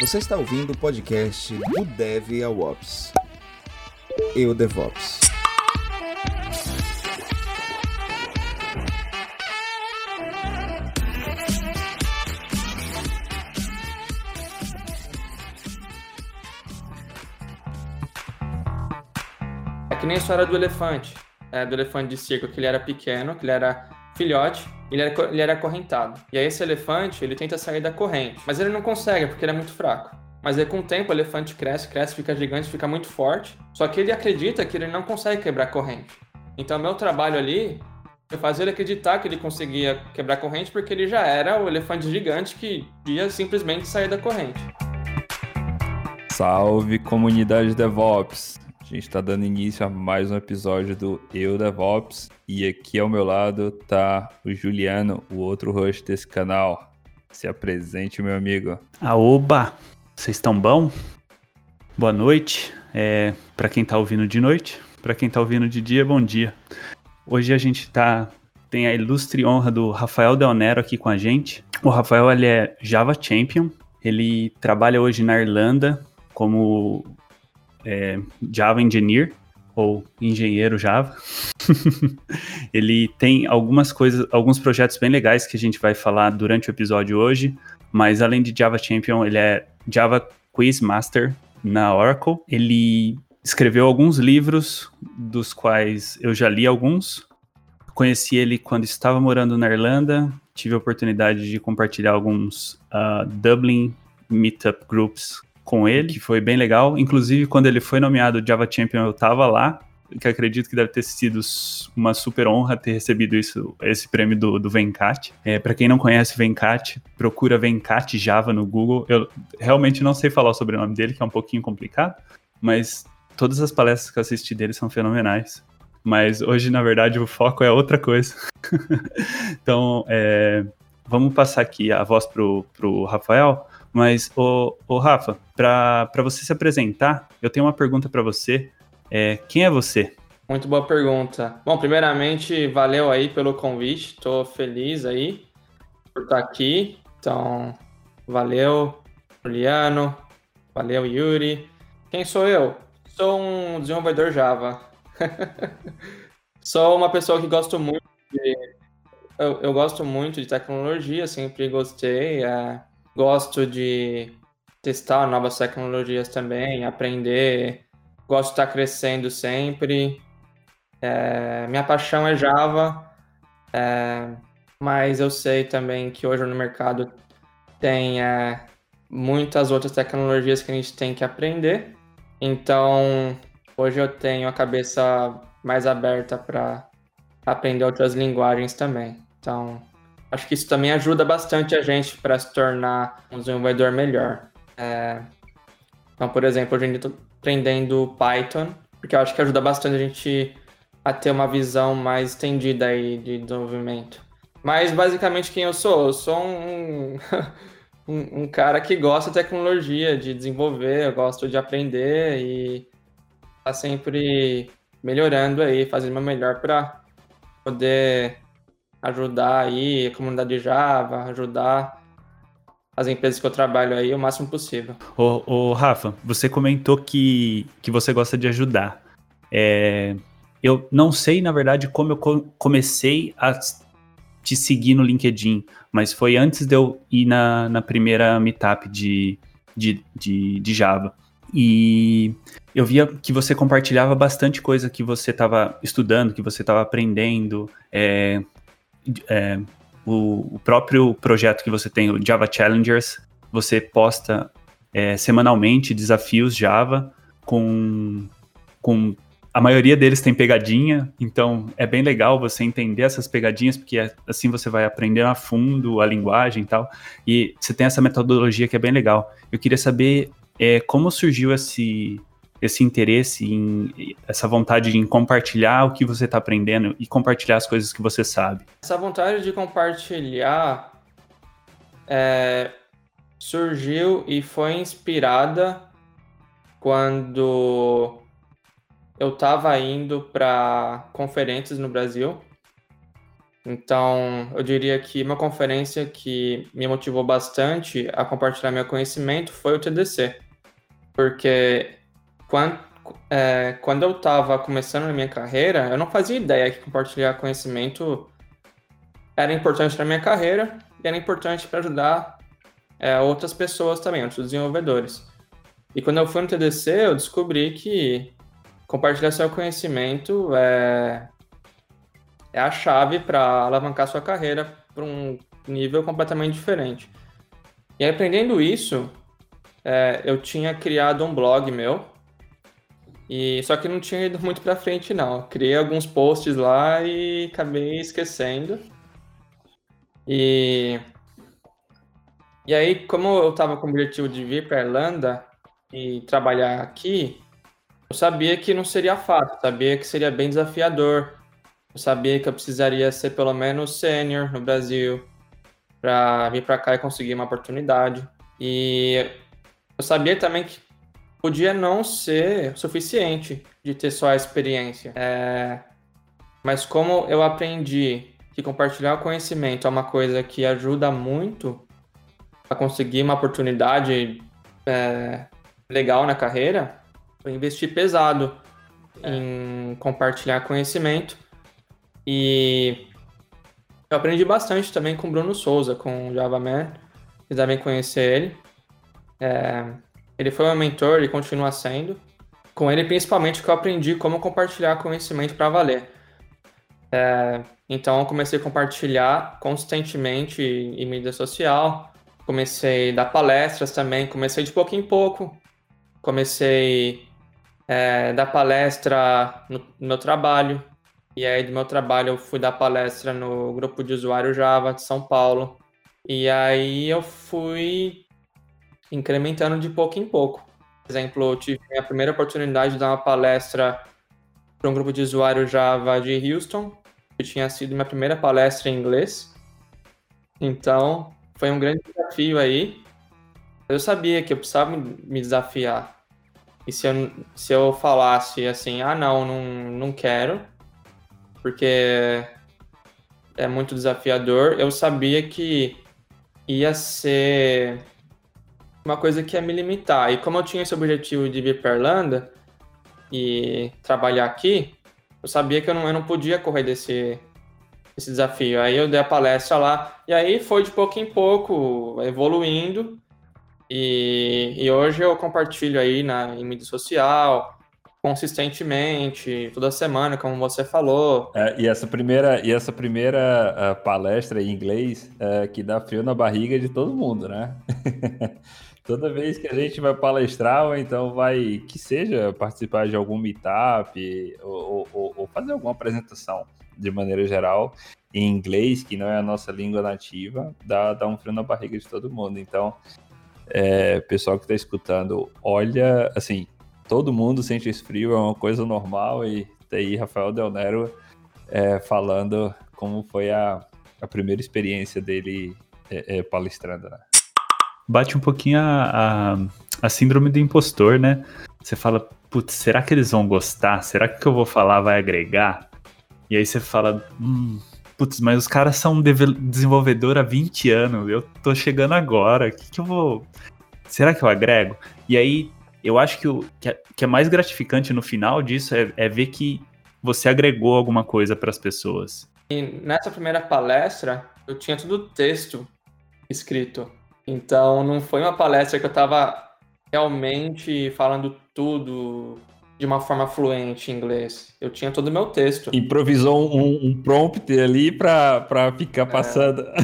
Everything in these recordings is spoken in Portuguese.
Você está ouvindo o podcast do Dev ao Ops. Eu DevOps. É que nem a história do elefante, é, do elefante de circo, que ele era pequeno, que ele era filhote, ele era, ele era acorrentado. E aí esse elefante, ele tenta sair da corrente, mas ele não consegue porque ele é muito fraco. Mas aí com o tempo o elefante cresce, cresce, fica gigante, fica muito forte. Só que ele acredita que ele não consegue quebrar a corrente. Então meu trabalho ali foi fazer ele acreditar que ele conseguia quebrar a corrente porque ele já era o elefante gigante que ia simplesmente sair da corrente. Salve comunidade DevOps! A gente está dando início a mais um episódio do Eu DevOps e aqui ao meu lado tá o Juliano, o outro host desse canal. Se apresente, meu amigo. Aoba! Vocês estão bom? Boa noite. É, para quem tá ouvindo de noite, para quem tá ouvindo de dia, bom dia. Hoje a gente tá tem a ilustre honra do Rafael Del Nero aqui com a gente. O Rafael ele é Java Champion. Ele trabalha hoje na Irlanda como é, Java Engineer ou engenheiro Java. ele tem algumas coisas, alguns projetos bem legais que a gente vai falar durante o episódio hoje, mas além de Java Champion, ele é Java Quiz Master na Oracle. Ele escreveu alguns livros, dos quais eu já li alguns. Conheci ele quando estava morando na Irlanda. Tive a oportunidade de compartilhar alguns uh, Dublin Meetup Groups com ele, que foi bem legal. Inclusive, quando ele foi nomeado Java Champion, eu estava lá, que acredito que deve ter sido uma super honra ter recebido isso, esse prêmio do, do Venkat. É, para quem não conhece Venkat, procura Venkat Java no Google. Eu realmente não sei falar o sobrenome dele, que é um pouquinho complicado, mas todas as palestras que eu assisti dele são fenomenais. Mas hoje, na verdade, o foco é outra coisa. então, é, vamos passar aqui a voz pro, pro Rafael. Mas, ô, ô Rafa, para você se apresentar, eu tenho uma pergunta para você. É, quem é você? Muito boa pergunta. Bom, primeiramente, valeu aí pelo convite. Estou feliz aí por estar aqui. Então, valeu, Juliano. Valeu, Yuri. Quem sou eu? Sou um desenvolvedor Java. Sou uma pessoa que gosto muito de. Eu, eu gosto muito de tecnologia, sempre gostei. É, gosto de testar novas tecnologias também, aprender. Gosto de estar crescendo sempre. É, minha paixão é Java, é, mas eu sei também que hoje no mercado tem é, muitas outras tecnologias que a gente tem que aprender. Então, hoje eu tenho a cabeça mais aberta para aprender outras linguagens também. Então, acho que isso também ajuda bastante a gente para se tornar um desenvolvedor melhor. É... Então, por exemplo, hoje em dia estou aprendendo Python, porque eu acho que ajuda bastante a gente a ter uma visão mais estendida aí de desenvolvimento. Mas basicamente quem eu sou? Eu sou um, um, um cara que gosta de tecnologia, de desenvolver, eu gosto de aprender e tá sempre melhorando aí, fazendo o meu melhor para poder ajudar aí a comunidade de Java, ajudar as empresas que eu trabalho aí o máximo possível. Ô, ô Rafa, você comentou que, que você gosta de ajudar. É, eu não sei, na verdade, como eu comecei a te seguir no LinkedIn, mas foi antes de eu ir na, na primeira meetup de, de, de, de Java. E eu via que você compartilhava bastante coisa que você estava estudando, que você estava aprendendo. É, é, o, o, próprio projeto que você tem, o Java Challengers, você posta é, semanalmente desafios Java com, com a maioria deles tem pegadinha, então é bem legal você entender essas pegadinhas, porque é, assim você vai aprender a fundo a linguagem e tal. E você tem essa metodologia que é bem legal. Eu queria saber é, como surgiu esse, esse interesse, em, essa vontade em compartilhar o que você está aprendendo e compartilhar as coisas que você sabe? Essa vontade de compartilhar é, surgiu e foi inspirada quando eu estava indo para conferências no Brasil. Então, eu diria que uma conferência que me motivou bastante a compartilhar meu conhecimento foi o TDC. Porque quando, é, quando eu estava começando na minha carreira, eu não fazia ideia que compartilhar conhecimento era importante na minha carreira e era importante para ajudar é, outras pessoas também, outros desenvolvedores. E quando eu fui no TDC, eu descobri que compartilhar seu conhecimento é, é a chave para alavancar sua carreira para um nível completamente diferente. E aprendendo isso, é, eu tinha criado um blog meu, e só que não tinha ido muito para frente não. criei alguns posts lá e acabei esquecendo. E e aí, como eu estava com o objetivo de vir para Irlanda e trabalhar aqui, eu sabia que não seria fácil, sabia que seria bem desafiador. Eu sabia que eu precisaria ser pelo menos sênior no Brasil para vir para cá e conseguir uma oportunidade. E eu sabia também que podia não ser suficiente de ter só a experiência. É... Mas como eu aprendi que compartilhar o conhecimento é uma coisa que ajuda muito a conseguir uma oportunidade é, legal na carreira, eu investi pesado é. em compartilhar conhecimento e eu aprendi bastante também com o Bruno Souza, com o Java Man. Vocês devem conhecer ele. É, ele foi meu mentor e continua sendo. Com ele, principalmente, que eu aprendi como compartilhar conhecimento para valer. É, então, eu comecei a compartilhar constantemente em mídia social, comecei a dar palestras também, comecei de pouco em pouco. Comecei é, dar palestra no, no meu trabalho, e aí do meu trabalho eu fui dar palestra no grupo de usuário Java de São Paulo. E aí eu fui incrementando de pouco em pouco. Por exemplo, eu tive a primeira oportunidade de dar uma palestra para um grupo de usuário Java de Houston, que tinha sido minha primeira palestra em inglês. Então, foi um grande desafio aí. Eu sabia que eu precisava me desafiar. E se eu, se eu falasse assim, ah, não, não, não quero, porque é muito desafiador, eu sabia que ia ser uma coisa que ia me limitar. E como eu tinha esse objetivo de vir para Irlanda e trabalhar aqui, eu sabia que eu não, eu não podia correr desse, esse desafio. Aí eu dei a palestra lá, e aí foi de pouco em pouco evoluindo. E, e hoje eu compartilho aí na, em mídia social, consistentemente, toda semana, como você falou. É, e essa primeira, e essa primeira uh, palestra em inglês uh, que dá frio na barriga de todo mundo, né? toda vez que a gente vai palestrar, ou então vai, que seja participar de algum meetup, ou, ou, ou fazer alguma apresentação de maneira geral, em inglês, que não é a nossa língua nativa, dá, dá um frio na barriga de todo mundo. Então, é, pessoal que está escutando, olha, assim, todo mundo sente esse frio, é uma coisa normal, e tá aí Rafael Del Nero é, falando como foi a, a primeira experiência dele é, é palestrando, né? Bate um pouquinho a, a, a síndrome do impostor, né? Você fala, putz, será que eles vão gostar? Será que o que eu vou falar vai agregar? E aí você fala, hum, putz, mas os caras são desenvolvedor há 20 anos, eu tô chegando agora, o que, que eu vou. Será que eu agrego? E aí, eu acho que o que é, que é mais gratificante no final disso é, é ver que você agregou alguma coisa para as pessoas. E nessa primeira palestra, eu tinha tudo texto escrito. Então, não foi uma palestra que eu estava realmente falando tudo de uma forma fluente em inglês. Eu tinha todo o meu texto. Improvisou um, um prompt ali para ficar é. passando.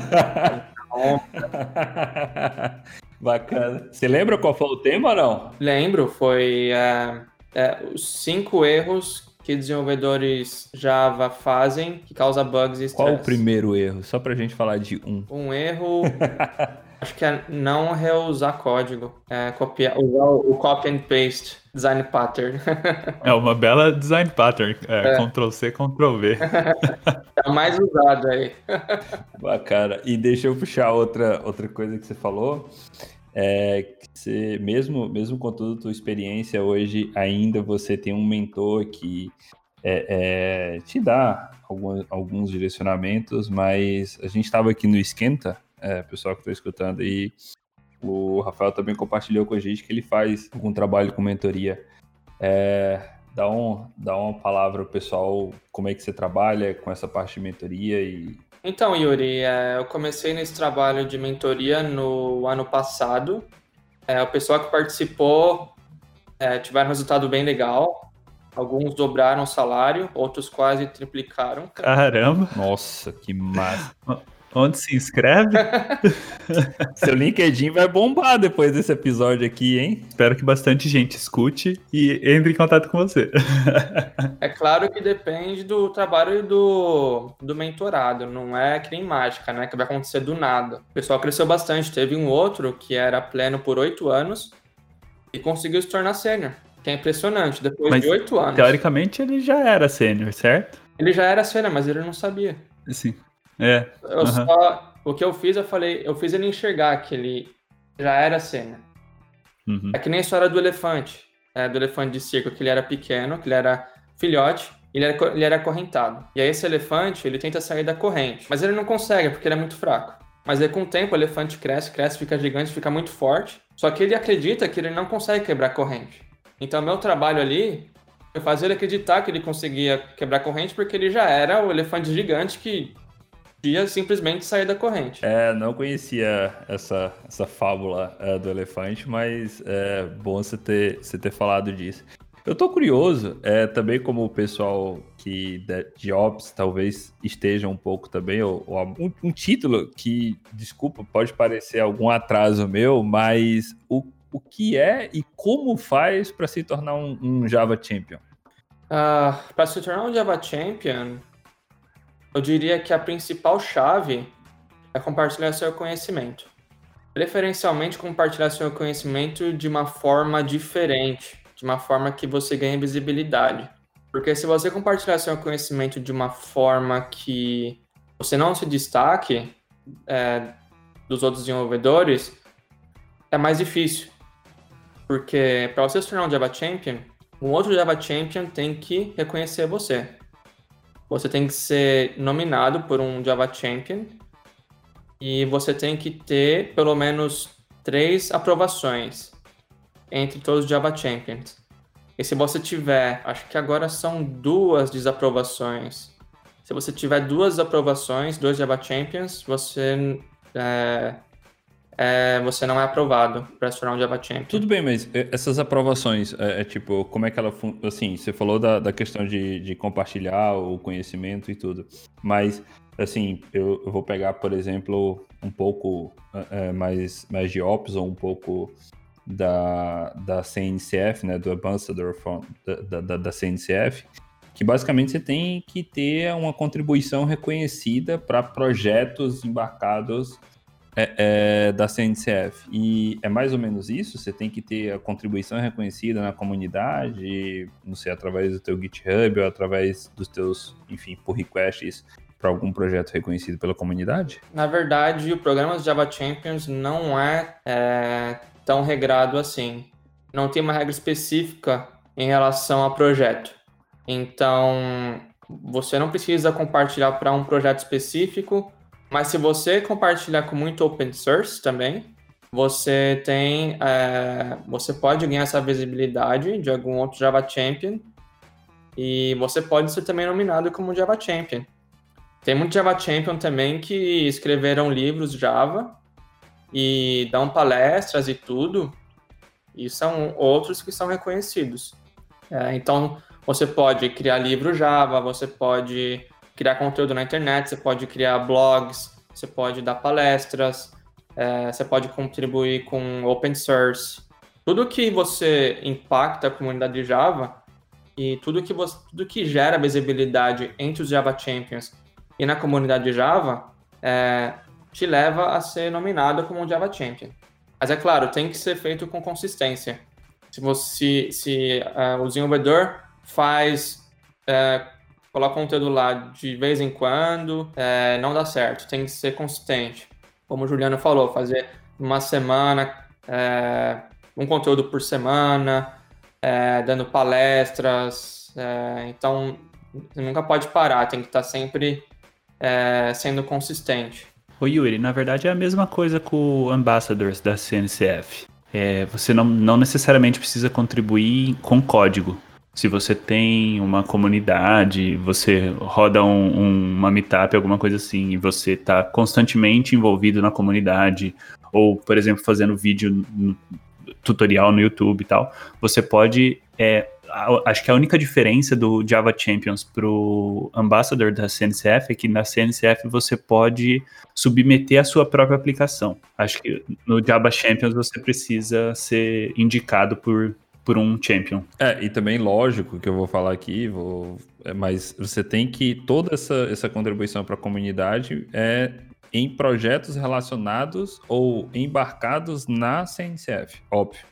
Bacana. Você lembra qual foi o tema ou não? Lembro, foi é, é, os cinco erros que desenvolvedores Java fazem que causa bugs e stress. Qual o primeiro erro? Só pra gente falar de um. Um erro Acho que é não reusar código, é copiar, usar o copy and paste design pattern. é uma bela design pattern, é, é. Ctrl C, Ctrl V. é o mais usado aí. Bacana. E deixa eu puxar outra, outra coisa que você falou. é que você, mesmo, mesmo com toda a tua experiência hoje, ainda você tem um mentor que é, é, te dá alguns, alguns direcionamentos, mas a gente estava aqui no Esquenta, é, pessoal que está escutando, e o Rafael também compartilhou com a gente que ele faz algum trabalho com mentoria. É, dá, um, dá uma palavra ao pessoal, como é que você trabalha com essa parte de mentoria e então, Yuri, é, eu comecei nesse trabalho de mentoria no ano passado. É, o pessoal que participou é, tiveram um resultado bem legal. Alguns dobraram o salário, outros quase triplicaram. Caramba! Nossa, que massa! Onde se inscreve? Seu LinkedIn vai bombar depois desse episódio aqui, hein? Espero que bastante gente escute e entre em contato com você. É claro que depende do trabalho do, do mentorado, não é que nem mágica, né? Que vai acontecer do nada. O pessoal cresceu bastante. Teve um outro que era pleno por oito anos e conseguiu se tornar sênior. Que é impressionante, depois Mas, de oito anos. Teoricamente ele já era sênior, certo? Ele já era sênior, mas ele não sabia. Sim. É. Eu só, o que eu fiz, eu falei, eu fiz ele enxergar que ele já era cena. Uhum. É que nem a história do elefante, é, do elefante de circo, que ele era pequeno, que ele era filhote, ele era, ele era acorrentado. E aí esse elefante, ele tenta sair da corrente, mas ele não consegue porque ele é muito fraco. Mas aí com o tempo o elefante cresce, cresce, fica gigante, fica muito forte. Só que ele acredita que ele não consegue quebrar a corrente. Então meu trabalho ali foi fazer ele acreditar que ele conseguia quebrar a corrente porque ele já era o elefante gigante que podia simplesmente sair da corrente. É, não conhecia essa, essa fábula é, do elefante, mas é bom você ter, você ter falado disso. Eu tô curioso, é, também como o pessoal que de, de Ops talvez esteja um pouco também, ou, ou um, um, título que, desculpa, pode parecer algum atraso meu, mas o, o que é e como faz para se tornar um, um Java Champion? Uh, para se tornar um Java Champion, eu diria que a principal chave é compartilhar seu conhecimento. Preferencialmente compartilhar seu conhecimento de uma forma diferente, de uma forma que você ganhe visibilidade. Porque se você compartilhar seu conhecimento de uma forma que você não se destaque é, dos outros desenvolvedores, é mais difícil. Porque para você se tornar um Java Champion, um outro Java Champion tem que reconhecer você você tem que ser nominado por um Java Champion e você tem que ter pelo menos três aprovações entre todos os Java Champions. E se você tiver, acho que agora são duas desaprovações. Se você tiver duas aprovações, dois Java Champions, você é, é, você não é aprovado para se tornar um Java Champion. Tudo bem, mas essas aprovações, é, é tipo, como é que ela assim, você falou da, da questão de, de compartilhar o conhecimento e tudo, mas assim, eu, eu vou pegar, por exemplo, um pouco é, mais, mais de Ops ou um pouco da, da CNCF, né, do Ambassador da, da, da CNCF, que basicamente você tem que ter uma contribuição reconhecida para projetos embarcados é, é, da CNCF. E é mais ou menos isso? Você tem que ter a contribuição reconhecida na comunidade, não sei, através do teu GitHub ou através dos teus, enfim, pull requests para algum projeto reconhecido pela comunidade? Na verdade, o programa Java Champions não é, é tão regrado assim. Não tem uma regra específica em relação a projeto. Então, você não precisa compartilhar para um projeto específico mas se você compartilhar com muito open source também, você tem, é, você pode ganhar essa visibilidade de algum outro Java Champion e você pode ser também nominado como Java Champion. Tem muito Java Champion também que escreveram livros Java e dão palestras e tudo, e são outros que são reconhecidos. É, então, você pode criar livro Java, você pode criar conteúdo na internet, você pode criar blogs, você pode dar palestras, é, você pode contribuir com open source. Tudo que você impacta a comunidade de Java e tudo que, você, tudo que gera visibilidade entre os Java Champions e na comunidade de Java é, te leva a ser nominado como um Java Champion. Mas é claro, tem que ser feito com consistência. Se, você, se uh, o desenvolvedor faz uh, coloca conteúdo lá de vez em quando, é, não dá certo, tem que ser consistente. Como o Juliano falou, fazer uma semana, é, um conteúdo por semana, é, dando palestras. É, então, nunca pode parar, tem que estar sempre é, sendo consistente. Ô Yuri, na verdade é a mesma coisa com o Ambassadors da CNCF. É, você não, não necessariamente precisa contribuir com código. Se você tem uma comunidade, você roda um, um, uma meetup, alguma coisa assim, e você está constantemente envolvido na comunidade, ou, por exemplo, fazendo vídeo no, tutorial no YouTube e tal, você pode é, acho que a única diferença do Java Champions pro Ambassador da CNCF é que na CNCF você pode submeter a sua própria aplicação. Acho que no Java Champions você precisa ser indicado por, por um champion. É, e também lógico que eu vou falar aqui, vou, é, mas você tem que toda essa, essa contribuição para a comunidade é em projetos relacionados ou embarcados na CNCF, óbvio.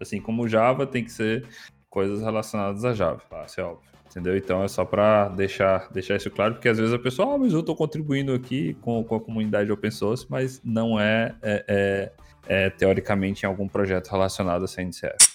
Assim como Java tem que ser coisas relacionadas a Java, isso é óbvio. Entendeu? Então é só para deixar, deixar isso claro, porque às vezes a pessoa, ah, mas eu estou contribuindo aqui com, com a comunidade open source, mas não é, é, é, é teoricamente em algum projeto relacionado a CNCF.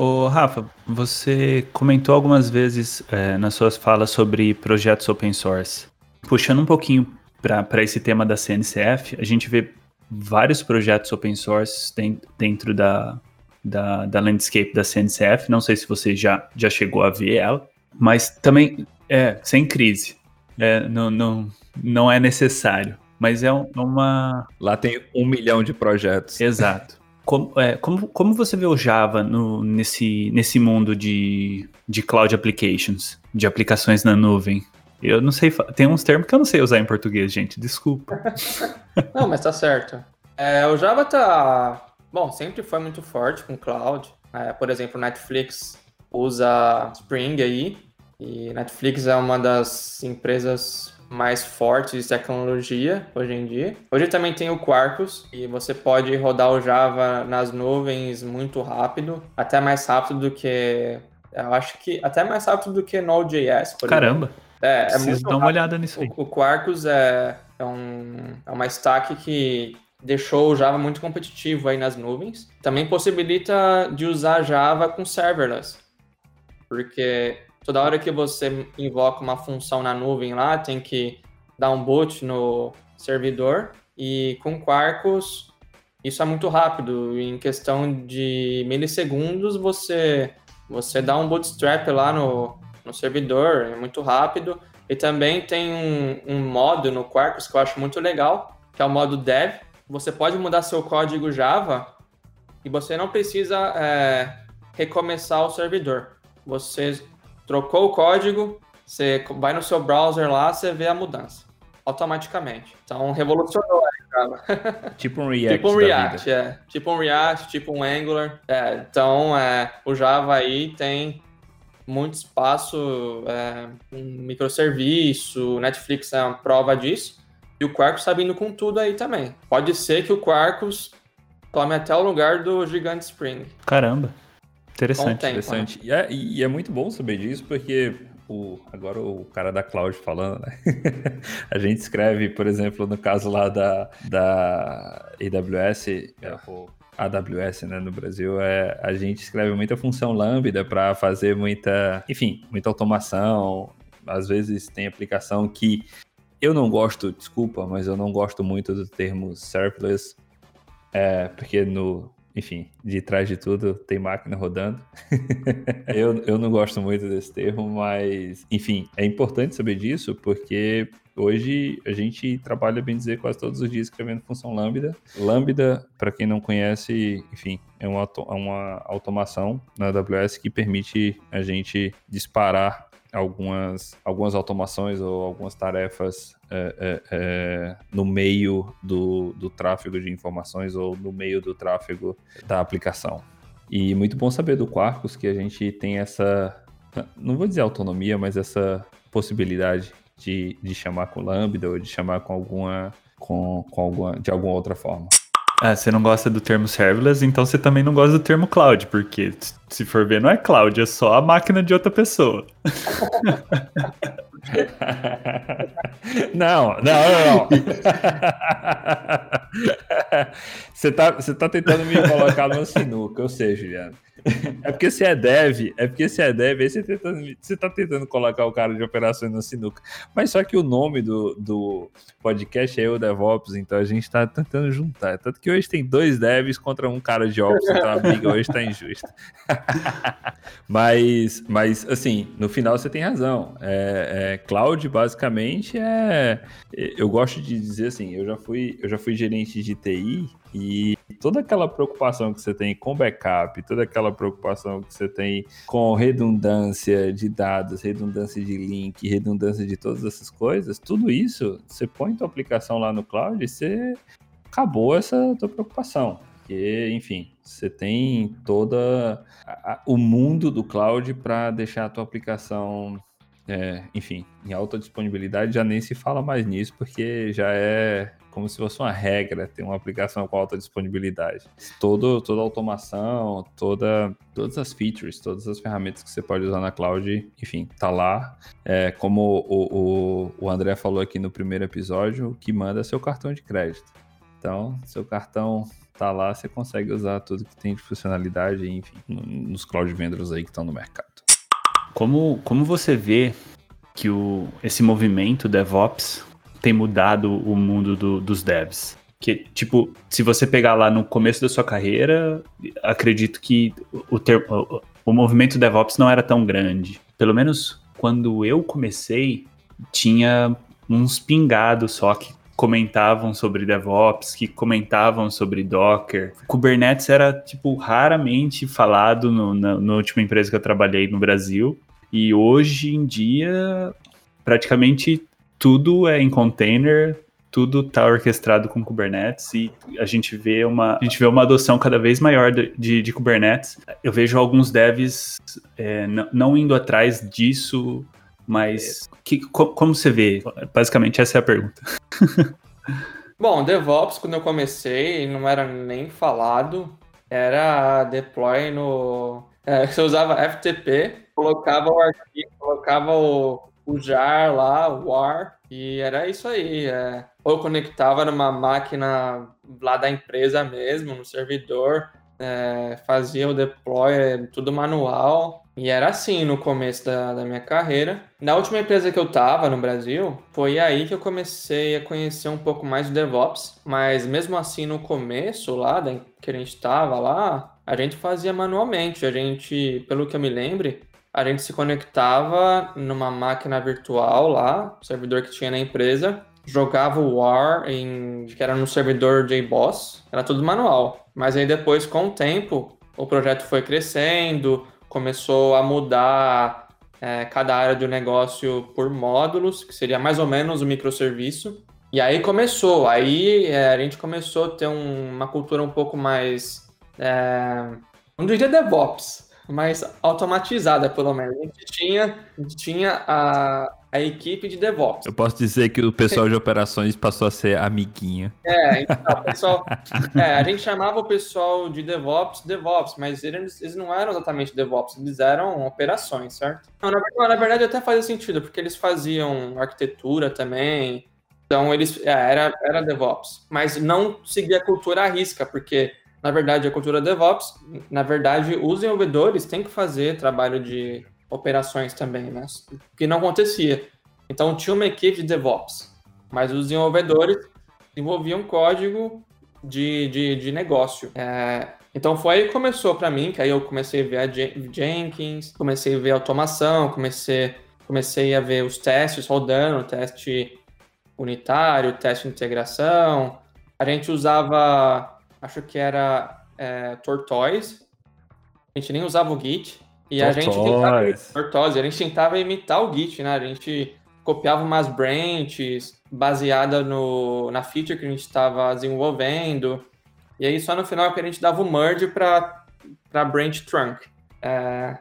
Ô, Rafa, você comentou algumas vezes é, nas suas falas sobre projetos open source. Puxando um pouquinho para esse tema da CNCF, a gente vê vários projetos open source dentro da, da, da landscape da CNCF. Não sei se você já, já chegou a ver ela, mas também é sem crise. É, não, não, não é necessário. Mas é uma. Lá tem um milhão de projetos. Exato. Como, é, como, como você vê o Java no, nesse, nesse mundo de, de cloud applications, de aplicações na nuvem? Eu não sei, tem uns termos que eu não sei usar em português, gente, desculpa. não, mas tá certo. É, o Java tá Bom, sempre foi muito forte com cloud. É, por exemplo, Netflix usa Spring aí, e Netflix é uma das empresas mais fortes de tecnologia hoje em dia. Hoje também tem o Quarkus e você pode rodar o Java nas nuvens muito rápido, até mais rápido do que eu acho que até mais rápido do que Node.js, por Caramba. Exemplo. É, é muito dar uma olhada nisso aí. O, o Quarkus é, é, um, é uma stack que deixou o Java muito competitivo aí nas nuvens. Também possibilita de usar Java com serverless, porque toda hora que você invoca uma função na nuvem lá, tem que dar um boot no servidor e com Quarkus isso é muito rápido. Em questão de milissegundos você você dá um bootstrap lá no, no servidor, é muito rápido. E também tem um, um modo no Quarkus que eu acho muito legal, que é o modo dev, você pode mudar seu código Java e você não precisa é, recomeçar o servidor. Você trocou o código, você vai no seu browser lá, você vê a mudança automaticamente. Então revolucionou a Java. Tipo um React. tipo um React, é. Tipo um React, tipo um Angular. É, então é, o Java aí tem muito espaço, é, um microserviço, Netflix é uma prova disso. E o Quarkus está vindo com tudo aí também. Pode ser que o Quarkus tome até o lugar do Gigante Spring. Caramba. Interessante. Tempo, interessante. Né? E, é, e, é, muito bom saber disso, porque o, agora o cara da Cloud falando, né? a gente escreve, por exemplo, no caso lá da, da AWS, é, AWS, né, no Brasil, é, a gente escreve muita função Lambda para fazer muita, enfim, muita automação. Às vezes tem aplicação que eu não gosto, desculpa, mas eu não gosto muito do termo serverless, é, porque no, enfim, de trás de tudo tem máquina rodando. eu, eu não gosto muito desse termo, mas, enfim, é importante saber disso, porque hoje a gente trabalha, bem dizer, quase todos os dias escrevendo função Lambda. Lambda, para quem não conhece, enfim, é uma, uma automação na AWS que permite a gente disparar algumas, algumas automações ou algumas tarefas é, é, é, no meio do, do tráfego de informações ou no meio do tráfego da aplicação. E muito bom saber do Quarkus que a gente tem essa, não vou dizer autonomia, mas essa possibilidade de, de chamar com Lambda ou de chamar com alguma, com, com alguma, de alguma outra forma. Ah, você não gosta do termo serverless, então você também não gosta do termo cloud, porque se for ver, não é cloud, é só a máquina de outra pessoa. Não, não, não, não. Você tá, você tá tentando me colocar no sinuca, ou seja, Juliano. É porque se é dev, é porque se é dev, aí você, tentando, você tá tentando colocar o cara de operações no sinuca. Mas só que o nome do, do podcast é o DevOps, então a gente tá tentando juntar. Tanto que hoje tem dois devs contra um cara de Ops, então a briga hoje tá injusta. mas, mas, assim, no final você tem razão. É, é, cloud, basicamente, é. Eu gosto de dizer assim, eu já fui, eu já fui gerente de TI e toda aquela preocupação que você tem com backup, toda aquela preocupação que você tem com redundância de dados, redundância de link, redundância de todas essas coisas, tudo isso, você põe tua aplicação lá no cloud e você acabou essa tua preocupação. Porque, enfim, você tem toda a, o mundo do cloud para deixar a tua aplicação é, enfim, em alta disponibilidade já nem se fala mais nisso, porque já é como se fosse uma regra ter uma aplicação com alta disponibilidade. Todo, toda automação, toda, todas as features, todas as ferramentas que você pode usar na cloud, enfim, tá lá. É, como o, o, o André falou aqui no primeiro episódio, o que manda é seu cartão de crédito. Então, seu cartão tá lá, você consegue usar tudo que tem de funcionalidade, enfim, nos cloud vendors aí que estão no mercado. Como, como você vê que o, esse movimento DevOps tem mudado o mundo do, dos devs? Que, tipo, se você pegar lá no começo da sua carreira, acredito que o, o movimento DevOps não era tão grande. Pelo menos quando eu comecei, tinha uns pingados só que comentavam sobre DevOps, que comentavam sobre Docker. Kubernetes era, tipo, raramente falado no, na, na última empresa que eu trabalhei no Brasil. E hoje em dia, praticamente tudo é em container, tudo está orquestrado com Kubernetes e a gente vê uma, a gente vê uma adoção cada vez maior de, de, de Kubernetes. Eu vejo alguns devs é, não indo atrás disso, mas que, como você vê? Basicamente, essa é a pergunta. Bom, DevOps, quando eu comecei, não era nem falado, era deploy no. É, você usava FTP, colocava o arquivo, colocava o, o jar lá, o war, e era isso aí. É. Ou conectava numa máquina lá da empresa mesmo, no servidor, é, fazia o deploy, é, tudo manual. E era assim no começo da, da minha carreira. Na última empresa que eu tava no Brasil, foi aí que eu comecei a conhecer um pouco mais do DevOps. Mas mesmo assim, no começo lá, que a gente tava lá, a gente fazia manualmente. A gente, pelo que eu me lembre, a gente se conectava numa máquina virtual lá, servidor que tinha na empresa, jogava o War em que era no servidor JBoss, era tudo manual. Mas aí depois, com o tempo, o projeto foi crescendo, começou a mudar é, cada área do negócio por módulos, que seria mais ou menos o um microserviço. E aí começou, aí é, a gente começou a ter um, uma cultura um pouco mais, é, não diria DevOps, mais automatizada, pelo menos. A gente tinha, tinha a, a equipe de DevOps. Eu posso dizer que o pessoal de operações passou a ser amiguinho. É, então, pessoal, é, a gente chamava o pessoal de DevOps DevOps, mas eles, eles não eram exatamente DevOps, eles eram operações, certo? Não, na, na, verdade até fazia sentido, porque eles faziam arquitetura também, então eles é, era, era DevOps, mas não seguia a cultura à risca, porque na verdade, a cultura DevOps, na verdade, os desenvolvedores têm que fazer trabalho de operações também, né? Que não acontecia. Então, tinha uma equipe de DevOps, mas os desenvolvedores desenvolviam código de, de, de negócio. É, então, foi aí que começou para mim, que aí eu comecei a ver a Jenkins, comecei a ver a automação, comecei, comecei a ver os testes rodando, teste unitário, teste de integração. A gente usava acho que era é, Tortoise. A gente nem usava o Git. E Tortoise. a gente tentava. Tortoise, a gente tentava imitar o Git, né? A gente copiava umas branches baseada no, na feature que a gente estava desenvolvendo. E aí só no final que a gente dava o merge para branch trunk. É,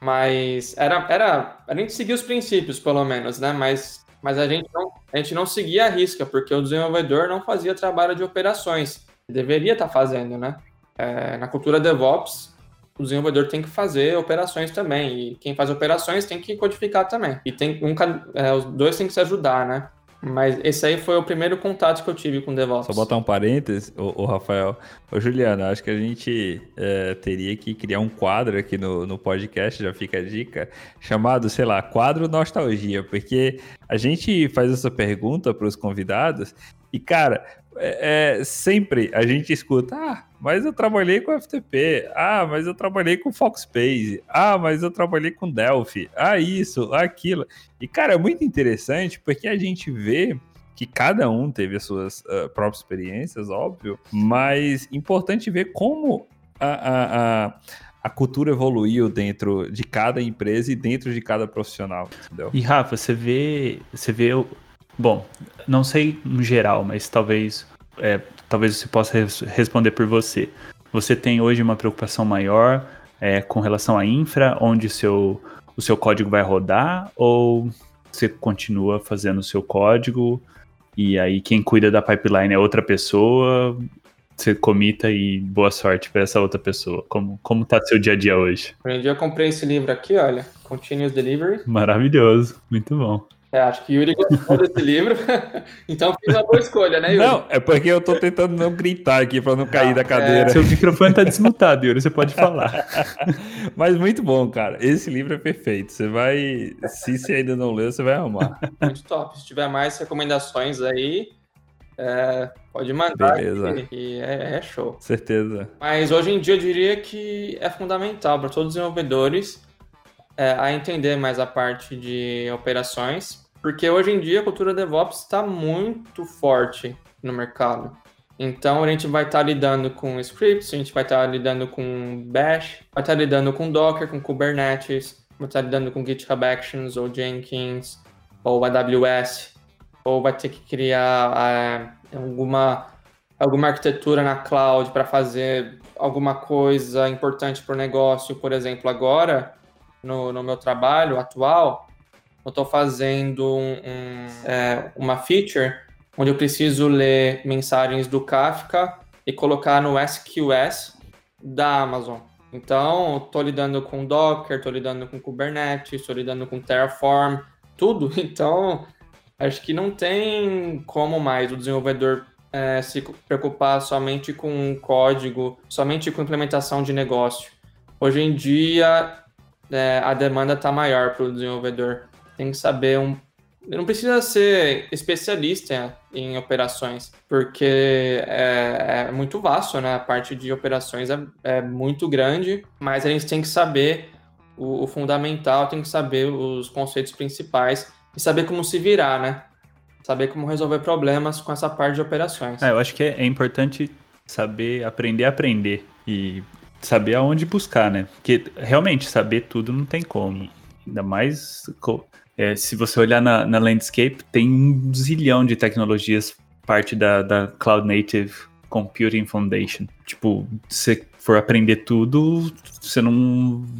mas era, era. A gente seguia os princípios, pelo menos, né? Mas, mas a, gente não, a gente não seguia a risca, porque o desenvolvedor não fazia trabalho de operações deveria estar tá fazendo, né? É, na cultura DevOps, o desenvolvedor tem que fazer operações também. E quem faz operações tem que codificar também. E tem um, é, os dois têm que se ajudar, né? Mas esse aí foi o primeiro contato que eu tive com DevOps. Só botar um parênteses, o, Rafael. Ô, Juliano, acho que a gente é, teria que criar um quadro aqui no, no podcast, já fica a dica, chamado, sei lá, quadro nostalgia, porque a gente faz essa pergunta para os convidados e, cara, é, é, sempre a gente escuta, ah, mas eu trabalhei com FTP, ah, mas eu trabalhei com Foxbase, ah, mas eu trabalhei com Delphi, ah, isso, aquilo. E, cara, é muito interessante porque a gente vê que cada um teve as suas uh, próprias experiências, óbvio, mas importante ver como a, a, a, a, cultura evoluiu dentro de cada empresa e dentro de cada profissional, entendeu? E Rafa, você vê, você vê Bom, não sei no geral, mas talvez, é, talvez você possa res responder por você. Você tem hoje uma preocupação maior é, com relação à infra, onde seu, o seu código vai rodar, ou você continua fazendo o seu código e aí quem cuida da pipeline é outra pessoa, você comita e boa sorte para essa outra pessoa. Como, como tá seu dia a dia hoje? Hoje em dia eu comprei esse livro aqui, olha, Continuous Delivery. Maravilhoso, muito bom. É, acho que Yuri gostou desse livro, então fiz uma boa escolha, né, Yuri? Não, é porque eu tô tentando não gritar aqui para não cair da cadeira. É... Seu microfone tá desmutado, Yuri, você pode falar. Mas muito bom, cara. Esse livro é perfeito. Você vai, se você ainda não leu, você vai amar. Muito top. Se tiver mais recomendações aí, é, pode mandar. Beleza. Que, é, é show. Certeza. Mas hoje em dia eu diria que é fundamental para todos os desenvolvedores é, a entender mais a parte de operações, porque hoje em dia a cultura DevOps está muito forte no mercado. Então a gente vai estar tá lidando com scripts, a gente vai estar tá lidando com Bash, vai estar tá lidando com Docker, com Kubernetes, vai estar tá lidando com GitHub Actions ou Jenkins ou AWS, ou vai ter que criar é, alguma, alguma arquitetura na cloud para fazer alguma coisa importante para o negócio. Por exemplo, agora no, no meu trabalho atual, eu estou fazendo um, um, é, uma feature onde eu preciso ler mensagens do Kafka e colocar no SQS da Amazon. Então, estou lidando com Docker, estou lidando com Kubernetes, estou lidando com Terraform, tudo. Então, acho que não tem como mais o desenvolvedor é, se preocupar somente com código, somente com implementação de negócio. Hoje em dia, é, a demanda está maior para o desenvolvedor. Tem que saber um. Não precisa ser especialista em operações, porque é, é muito vasto, né? A parte de operações é, é, muito grande, mas a gente tem que saber o, o fundamental, tem que saber os conceitos principais e saber como se virar, né? Saber como resolver problemas com essa parte de operações. É, eu acho que é, importante saber aprender a aprender. E saber aonde buscar, né? Porque realmente saber tudo não tem como. Ainda mais é, se você olhar na, na, landscape, tem um zilhão de tecnologias parte da, da Cloud Native Computing Foundation. Tipo, se você for aprender tudo, você não,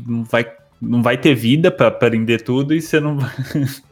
não, vai, não vai ter vida para aprender tudo e você não vai.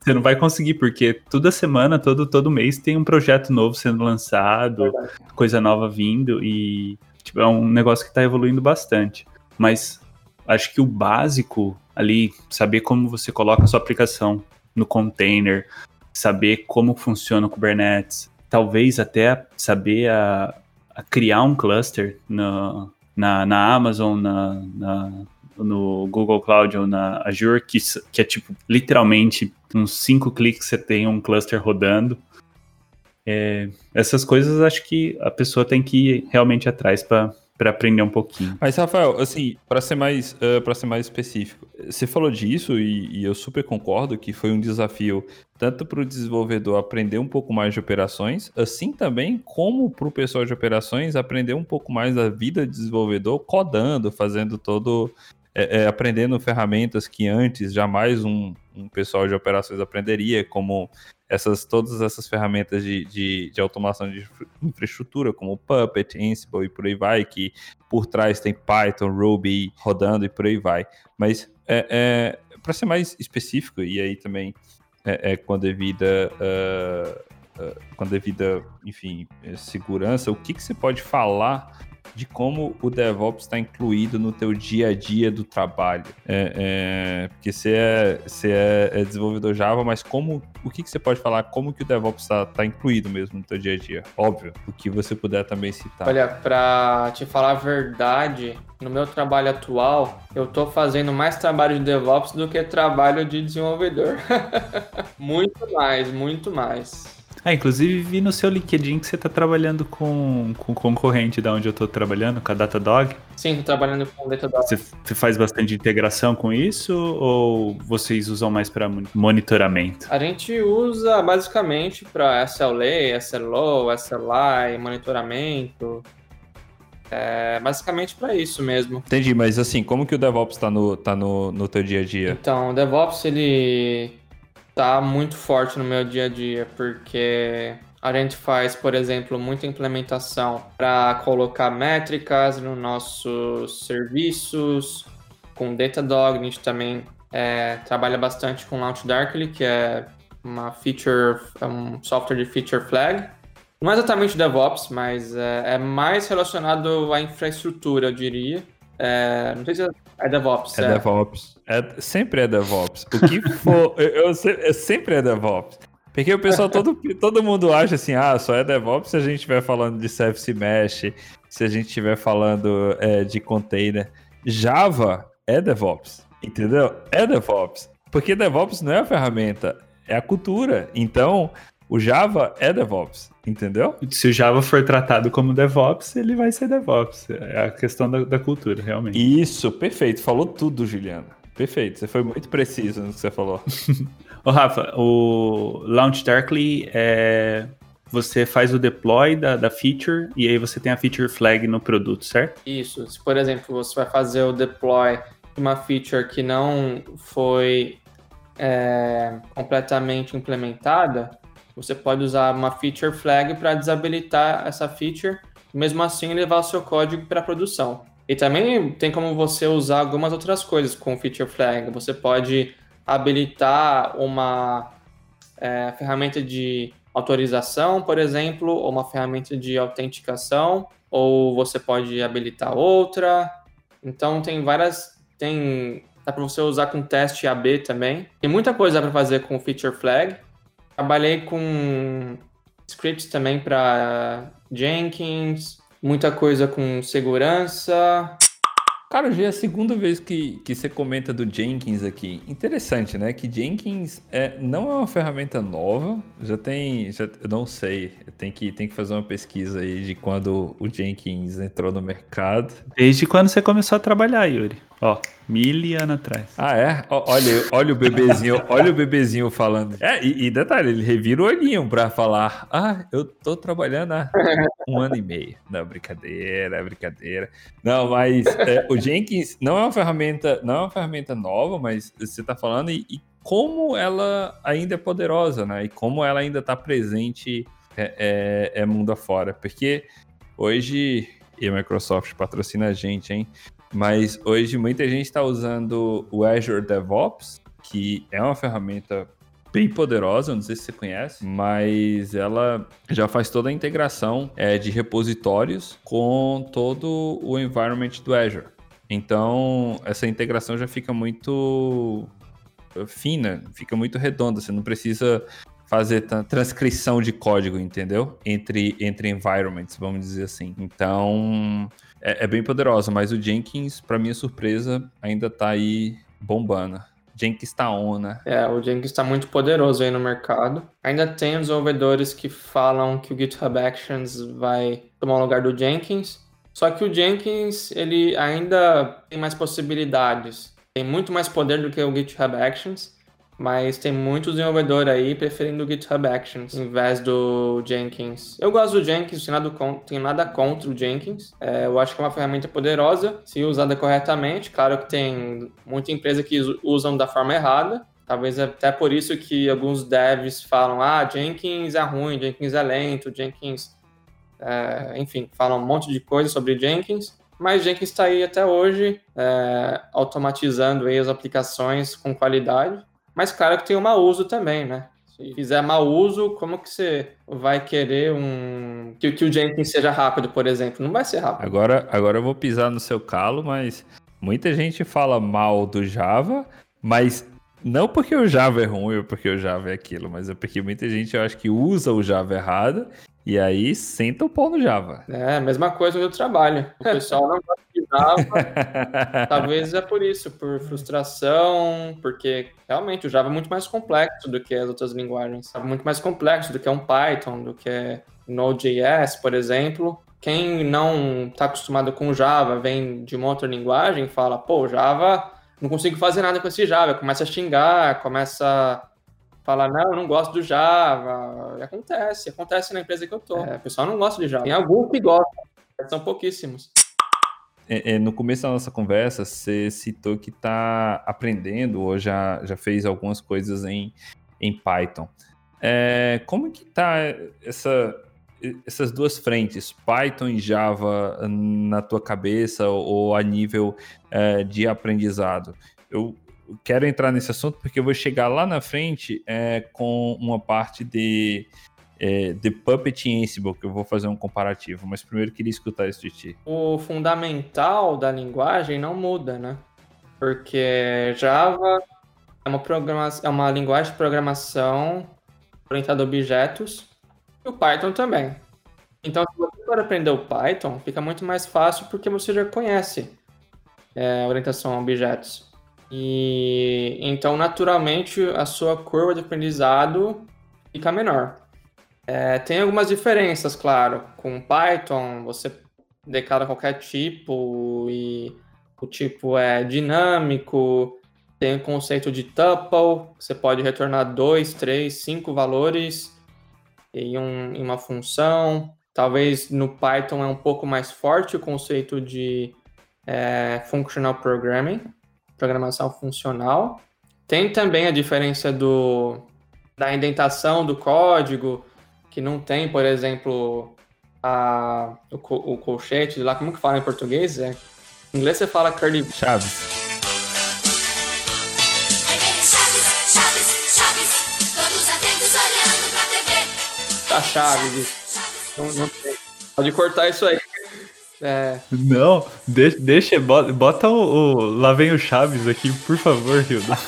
você não vai conseguir, porque toda semana, todo, todo mês tem um projeto novo sendo lançado, coisa nova vindo, e Tipo, é um negócio que está evoluindo bastante. Mas acho que o básico ali, saber como você coloca a sua aplicação no container, saber como funciona o Kubernetes, talvez até saber a, a criar um cluster na, na, na Amazon, na, na, no Google Cloud ou na Azure, que, que é tipo, literalmente, uns cinco cliques você tem um cluster rodando. É, essas coisas acho que a pessoa tem que ir realmente atrás para para aprender um pouquinho. Mas Rafael, assim, para ser mais uh, para ser mais específico, você falou disso e, e, eu super concordo que foi um desafio tanto para o desenvolvedor aprender um pouco mais de operações, assim também como para o pessoal de operações aprender um pouco mais da vida de desenvolvedor, codando, fazendo todo é, é, aprendendo ferramentas que antes jamais um, um pessoal de operações aprenderia, como essas todas essas ferramentas de, de, de, automação de infraestrutura, como Puppet, Ansible e por aí vai, que por trás tem Python, Ruby rodando e por aí vai. Mas é, é para ser mais específico, e aí também é, é com a devida. Uh, uh, com a devida, enfim, segurança, o que, que você pode falar de como o DevOps está incluído no teu dia a dia do trabalho. É, é, porque você, é, você é, é, desenvolvedor Java, mas como o que, que você pode falar? Como que o DevOps está tá incluído mesmo no teu dia a dia? Óbvio, o que você puder também citar. Olha, para te falar a verdade, no meu trabalho atual, eu estou fazendo mais trabalho de DevOps do que trabalho de desenvolvedor. muito mais, muito mais. Ah, inclusive vi no seu LinkedIn que você está trabalhando com, com concorrente da onde eu estou trabalhando, com a Datadog. Sim, estou trabalhando com a Datadog. Você, você faz bastante integração com isso ou vocês usam mais para monitoramento? A gente usa basicamente para SLA, SLO, SLI, monitoramento. É basicamente para isso mesmo. Entendi, mas assim, como que o DevOps está no, tá no, no teu dia a dia? Então, o DevOps, ele tá muito forte no meu dia a dia, porque a gente faz, por exemplo, muita implementação para colocar métricas nos nossos serviços, com Datadog, a gente também é, trabalha bastante com Launch Darkly, que é uma feature, é um software de feature flag. Não é exatamente DevOps, mas é, é mais relacionado à infraestrutura, eu diria. É, não sei se é é DevOps. É, é. DevOps. É, sempre é DevOps. O que for. eu, eu, eu, sempre é DevOps. Porque o pessoal, todo, todo mundo acha assim, ah, só é DevOps se a gente estiver falando de Service Mesh, se a gente estiver falando é, de container. Java é DevOps, entendeu? É DevOps. Porque DevOps não é a ferramenta, é a cultura. Então, o Java é DevOps, entendeu? Se o Java for tratado como DevOps, ele vai ser DevOps. É a questão da, da cultura, realmente. Isso, perfeito. Falou tudo, Juliano. Perfeito. Você foi muito preciso no que você falou. Ô, Rafa, o Launch Darkly é. Você faz o deploy da, da feature e aí você tem a feature flag no produto, certo? Isso. Se, por exemplo, você vai fazer o deploy de uma feature que não foi é, completamente implementada, você pode usar uma feature flag para desabilitar essa feature, mesmo assim levar o seu código para produção. E também tem como você usar algumas outras coisas com feature flag. Você pode habilitar uma é, ferramenta de autorização, por exemplo, ou uma ferramenta de autenticação, ou você pode habilitar outra. Então tem várias, tem dá para você usar com teste AB também. Tem muita coisa para fazer com feature flag. Trabalhei com scripts também para Jenkins, muita coisa com segurança. Cara, já é a segunda vez que, que você comenta do Jenkins aqui. Interessante, né? Que Jenkins é, não é uma ferramenta nova. Já tem. Já, eu não sei. Tem que, tem que fazer uma pesquisa aí de quando o Jenkins entrou no mercado. Desde quando você começou a trabalhar, Yuri? Ó, mil anos atrás. Ah, é? Olha, olha o bebezinho, olha o bebezinho falando. É, e, e, detalhe, ele revira o olhinho pra falar: Ah, eu tô trabalhando há um ano e meio. Não, brincadeira, brincadeira. Não, mas é, o Jenkins não é uma ferramenta, não é uma ferramenta nova, mas você tá falando e, e como ela ainda é poderosa, né? E como ela ainda tá presente é, é, é mundo afora. Porque hoje, e a Microsoft patrocina a gente, hein? Mas hoje muita gente está usando o Azure DevOps, que é uma ferramenta bem poderosa, não sei se você conhece, mas ela já faz toda a integração é, de repositórios com todo o environment do Azure. Então, essa integração já fica muito fina, fica muito redonda, você não precisa fazer transcrição de código, entendeu? Entre, entre environments, vamos dizer assim. Então, é, é bem poderosa, mas o Jenkins, para minha surpresa, ainda tá aí bombando. Jenkins tá on, né? É, o Jenkins está muito poderoso aí no mercado. Ainda tem desenvolvedores que falam que o GitHub Actions vai tomar o lugar do Jenkins. Só que o Jenkins, ele ainda tem mais possibilidades. Tem muito mais poder do que o GitHub Actions. Mas tem muitos desenvolvedores aí preferindo o GitHub Actions em vez do Jenkins. Eu gosto do Jenkins, nada, tenho nada contra o Jenkins. É, eu acho que é uma ferramenta poderosa, se usada corretamente. Claro que tem muita empresa que usam da forma errada. Talvez até por isso que alguns devs falam: ah, Jenkins é ruim, Jenkins é lento, Jenkins. É, enfim, falam um monte de coisa sobre Jenkins. Mas Jenkins está aí até hoje, é, automatizando aí as aplicações com qualidade. Mas claro que tem o mau uso também, né? Se fizer mau uso, como que você vai querer um que, que o Jenkins seja rápido, por exemplo? Não vai ser rápido. Agora, agora eu vou pisar no seu calo, mas muita gente fala mal do Java, mas não porque o Java é ruim ou porque o Java é aquilo, mas é porque muita gente eu acho que usa o Java errado e aí senta o pau no Java. É, mesma coisa do trabalho. O pessoal não gosta de Java. Talvez é por isso, por frustração, porque realmente o Java é muito mais complexo do que as outras linguagens. É muito mais complexo do que um Python, do que Node.js, por exemplo. Quem não está acostumado com Java, vem de uma outra linguagem, fala, pô, Java, não consigo fazer nada com esse Java. Começa a xingar, começa falar, não, eu não gosto do Java. E acontece, acontece na empresa que eu tô. É, o pessoal não gosta de Java. Tem alguns que gostam, mas são pouquíssimos. É, é, no começo da nossa conversa, você citou que está aprendendo ou já, já fez algumas coisas em, em Python. É, como que está essa, essas duas frentes, Python e Java, na tua cabeça ou, ou a nível é, de aprendizado? Eu, quero entrar nesse assunto porque eu vou chegar lá na frente é, com uma parte de, é, de Puppet Ansible, que eu vou fazer um comparativo, mas primeiro queria escutar isso de ti. O fundamental da linguagem não muda, né? Porque Java é uma, é uma linguagem de programação orientada a objetos e o Python também. Então, se você for aprender o Python, fica muito mais fácil porque você já conhece é, orientação a objetos. E então, naturalmente, a sua curva de aprendizado fica menor. É, tem algumas diferenças, claro. Com Python, você declara qualquer tipo e o tipo é dinâmico. Tem o conceito de tuple, você pode retornar dois, três, cinco valores em, um, em uma função. Talvez no Python é um pouco mais forte o conceito de é, functional programming, programação funcional. Tem também a diferença do, da indentação do código, que não tem, por exemplo, a, o, o colchete lá, como que fala em português? É, em inglês você fala curly... Chaves. Tá chaves. Não, não tem. Pode cortar isso aí. É. Não, deixa, deixa bota, bota o, o, Lá vem o Chaves aqui, por favor, Hilda.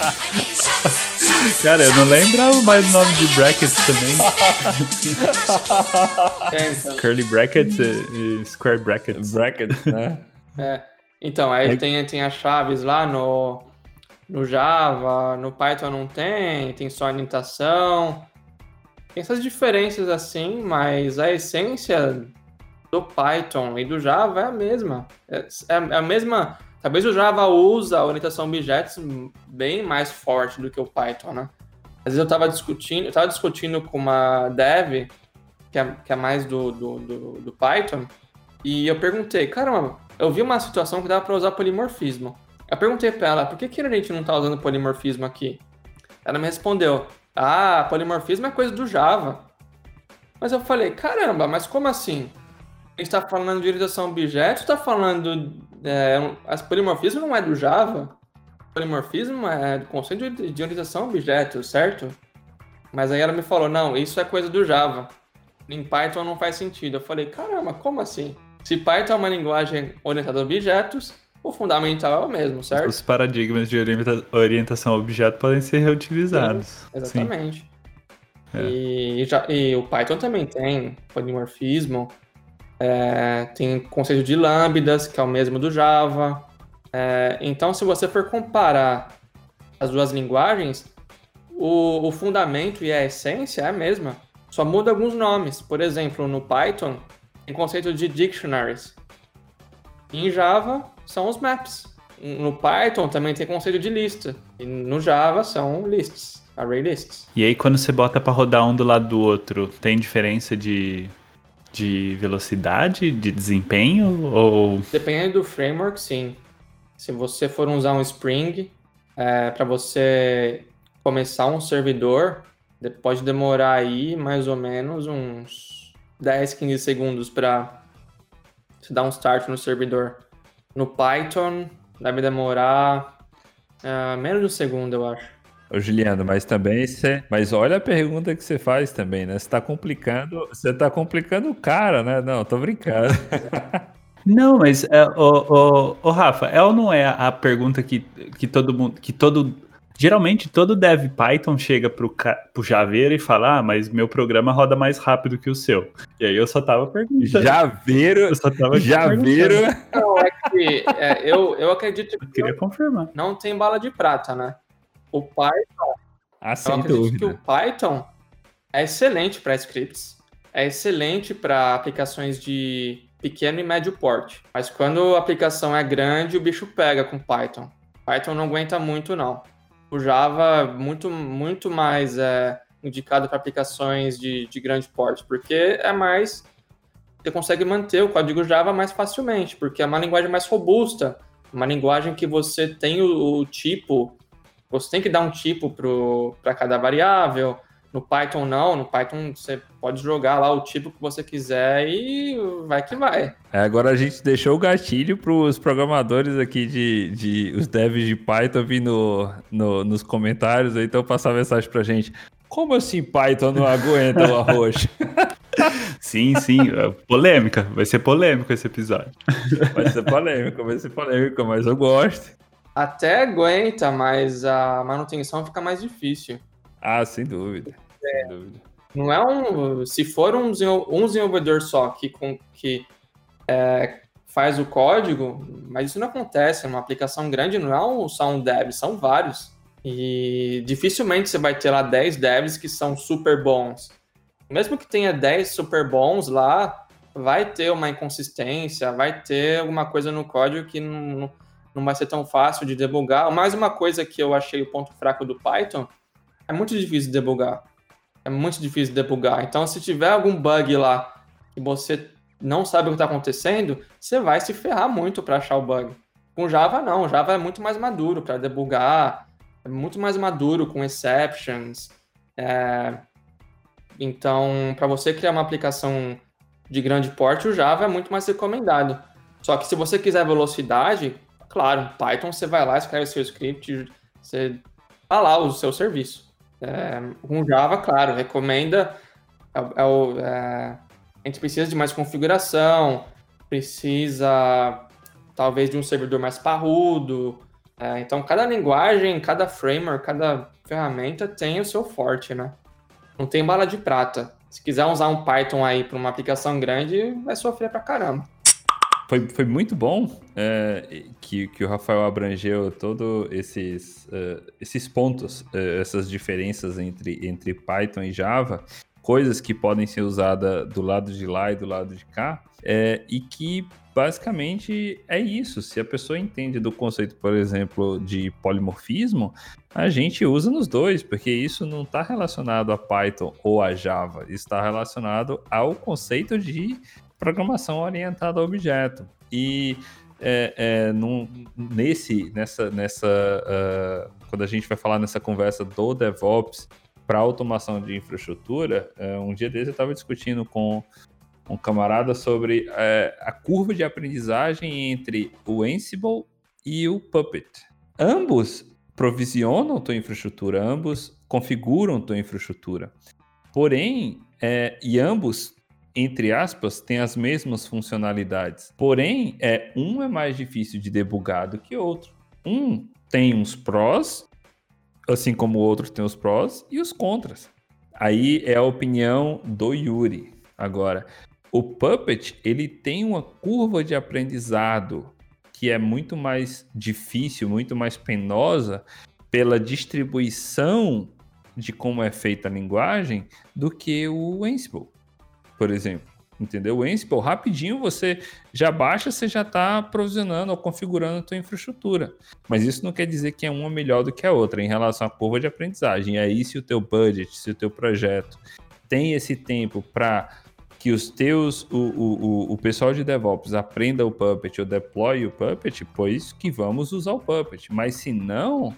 Cara, eu não lembrava mais o nome de brackets também. É, então. Curly brackets e, e, square brackets. Brackets, né? É. Então, aí é. tem, tem as chaves lá no, no Java, no Python não tem, tem só indentação. Tem essas diferenças assim, mas a essência do Python e do Java é a mesma. É, é, é a mesma. Talvez o Java usa a orientação a objetos bem mais forte do que o Python, né? Às vezes eu estava discutindo, eu estava discutindo com uma dev que é, que é mais do, do, do, do Python e eu perguntei, caramba, eu vi uma situação que dava para usar polimorfismo. Eu perguntei para ela, por que, que a gente não está usando polimorfismo aqui? Ela me respondeu, ah, polimorfismo é coisa do Java. Mas eu falei, caramba, mas como assim? A gente está falando de orientação a objetos, está falando. É, as polimorfismo não é do Java. Polimorfismo é do conceito de, de orientação a objetos, certo? Mas aí ela me falou: não, isso é coisa do Java. Em Python não faz sentido. Eu falei: caramba, como assim? Se Python é uma linguagem orientada a objetos, o fundamental é o mesmo, certo? Os paradigmas de orientação a objeto podem ser reutilizados. Sim, exatamente. Sim. E, já, e, o Python também tem polimorfismo. É, tem conceito de lambdas, que é o mesmo do Java. É, então, se você for comparar as duas linguagens, o, o, fundamento e a essência é a mesma. Só muda alguns nomes. Por exemplo, no Python, tem conceito de dictionaries. Em Java, são os maps. No Python também tem conceito de lista. E no Java são lists, array lists. E aí, quando você bota para rodar um do lado do outro, tem diferença de de velocidade, de desempenho? Ou... Dependendo do framework, sim. Se você for usar um Spring, é, para você começar um servidor, pode demorar aí mais ou menos uns 10, 15 segundos para se dar um start no servidor. No Python, deve demorar uh, menos de um segundo, eu acho. Ô, Juliano, mas também você. Mas olha a pergunta que você faz também, né? Você tá complicando. Você tá complicando o cara, né? Não, tô brincando. Não, mas é, o, o, o Rafa, é ou não é a pergunta que, que todo mundo. que todo. Geralmente todo dev Python chega pro, pro Javeiro e fala, ah, mas meu programa roda mais rápido que o seu. E aí eu só tava perguntando. Javeiro. Eu só tava Javeiro. Não, é que é, eu, eu acredito que Eu queria confirmar. não tem bala de prata, né? O Python, Ah, eu acredito que dúvida. o Python é excelente para scripts, é excelente para aplicações de pequeno e médio porte. Mas quando a aplicação é grande, o bicho pega com Python. Python não aguenta muito, não. O Java muito, muito mais é, indicado para aplicações de, de grande porte, porque é mais. Você consegue manter o código Java mais facilmente, porque é uma linguagem mais robusta, uma linguagem que você tem o, o tipo, você tem que dar um tipo para cada variável. No Python não, no Python você pode jogar lá o tipo que você quiser e vai que vai. É, agora a gente deixou o gatilho para os programadores aqui de, de os devs de Python vir no, no- nos comentários, aí, então passar mensagem pra gente. Como assim Python não aguenta o arroz? Sim, sim. é polêmica. Vai ser polêmico esse episódio. Vai ser polêmico, vai ser polêmico, mas eu gosto. Até aguenta, mas a manutenção fica mais difícil. Ah, sem dúvida. Sem dúvida. Não é um. Se for um, um desenvolvedor só que, com, que é, faz o código, mas isso não acontece. Uma aplicação grande não é um, só um dev, são vários. E dificilmente você vai ter lá 10 devs que são super bons. Mesmo que tenha 10 super bons lá, vai ter uma inconsistência, vai ter alguma coisa no código que não, não vai ser tão fácil de debugar. Mais uma coisa que eu achei o ponto fraco do Python, é muito difícil de debugar. É muito difícil de debugar. Então, se tiver algum bug lá que você não sabe o que está acontecendo, você vai se ferrar muito para achar o bug. Com Java, não. Java é muito mais maduro para debugar, é muito mais maduro com exceptions. É, Então, para você criar uma aplicação de grande porte, o Java é muito mais recomendado. Só que se você quiser velocidade, claro, Python você vai lá, escreve seu script, você vai lá o seu serviço. É, com Java, claro, recomenda. É, é é, a gente precisa de mais configuração, precisa talvez de um servidor mais parrudo. É, então, cada linguagem, cada framework, cada ferramenta tem o seu forte, né? Não tem bala de prata. Se quiser usar um Python aí para uma aplicação grande, vai sofrer pra caramba. Foi, foi muito bom é, que, que o Rafael abrangeu todos esses, eh, esses pontos, eh, essas diferenças entre, entre Python e Java, coisas que podem ser usadas do lado de lá e do lado de cá, e que basicamente é isso. Se a pessoa entende do conceito, por exemplo, de polimorfismo, a gente usa nos dois, porque isso não está relacionado a Python ou a Java, está relacionado ao conceito de programação orientada a objeto. E é, é, num- nesse, nessa, nessa, ah, quando a gente vai falar nessa conversa do DevOps para automação de infraestrutura, eh, um dia desse eu estava discutindo com um camarada sobre eh, a curva de aprendizagem entre o Ansible e o Puppet. Ambos provisionam tua infraestrutura, ambos configuram tua infraestrutura. Porém, eh, e ambos entre aspas, têm as mesmas funcionalidades. Porém, é um é mais difícil de debugar do que outro. Um tem uns prós, assim como o outro tem os prós e os contras. Aí é a opinião do Yuri. Agora, o Puppet, ele tem uma curva de aprendizado que é muito mais difícil, muito mais penosa pela distribuição de como é feita a linguagem do que o Ansible por exemplo. Entendeu? O Ansible, rapidinho você já baixa, você já está provisionando ou configurando a tua infraestrutura. Mas isso não quer dizer que é uma melhor do que a outra em relação à curva de aprendizagem. E aí, se o teu budget, se o teu projeto tem esse tempo para que os teus, o, o, o, pessoal de DevOps aprenda o Puppet ou deploy o Puppet, pois que vamos usar o Puppet. Mas se não,